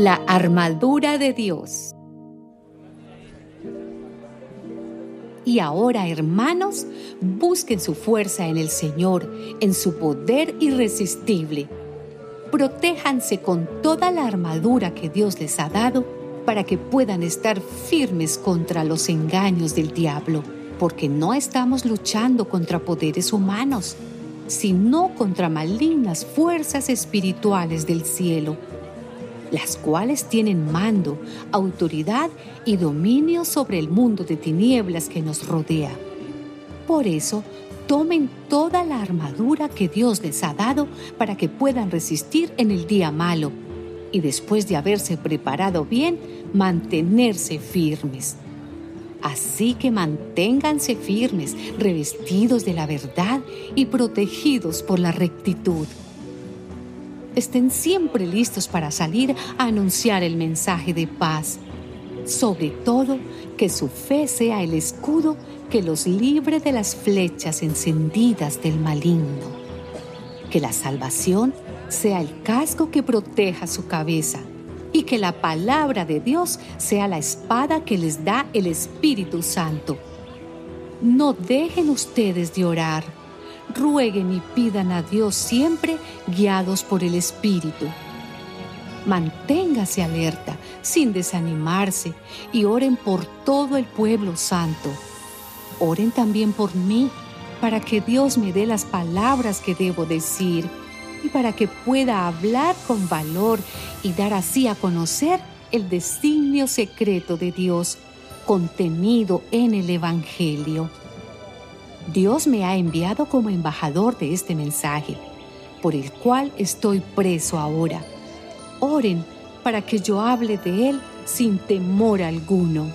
La armadura de Dios. Y ahora, hermanos, busquen su fuerza en el Señor, en su poder irresistible. Protéjanse con toda la armadura que Dios les ha dado para que puedan estar firmes contra los engaños del diablo, porque no estamos luchando contra poderes humanos, sino contra malignas fuerzas espirituales del cielo las cuales tienen mando, autoridad y dominio sobre el mundo de tinieblas que nos rodea. Por eso, tomen toda la armadura que Dios les ha dado para que puedan resistir en el día malo y después de haberse preparado bien, mantenerse firmes. Así que manténganse firmes, revestidos de la verdad y protegidos por la rectitud estén siempre listos para salir a anunciar el mensaje de paz. Sobre todo, que su fe sea el escudo que los libre de las flechas encendidas del maligno. Que la salvación sea el casco que proteja su cabeza y que la palabra de Dios sea la espada que les da el Espíritu Santo. No dejen ustedes de orar rueguen y pidan a Dios siempre guiados por el Espíritu. Manténgase alerta, sin desanimarse, y oren por todo el pueblo santo. Oren también por mí, para que Dios me dé las palabras que debo decir y para que pueda hablar con valor y dar así a conocer el designio secreto de Dios contenido en el Evangelio. Dios me ha enviado como embajador de este mensaje, por el cual estoy preso ahora. Oren para que yo hable de él sin temor alguno.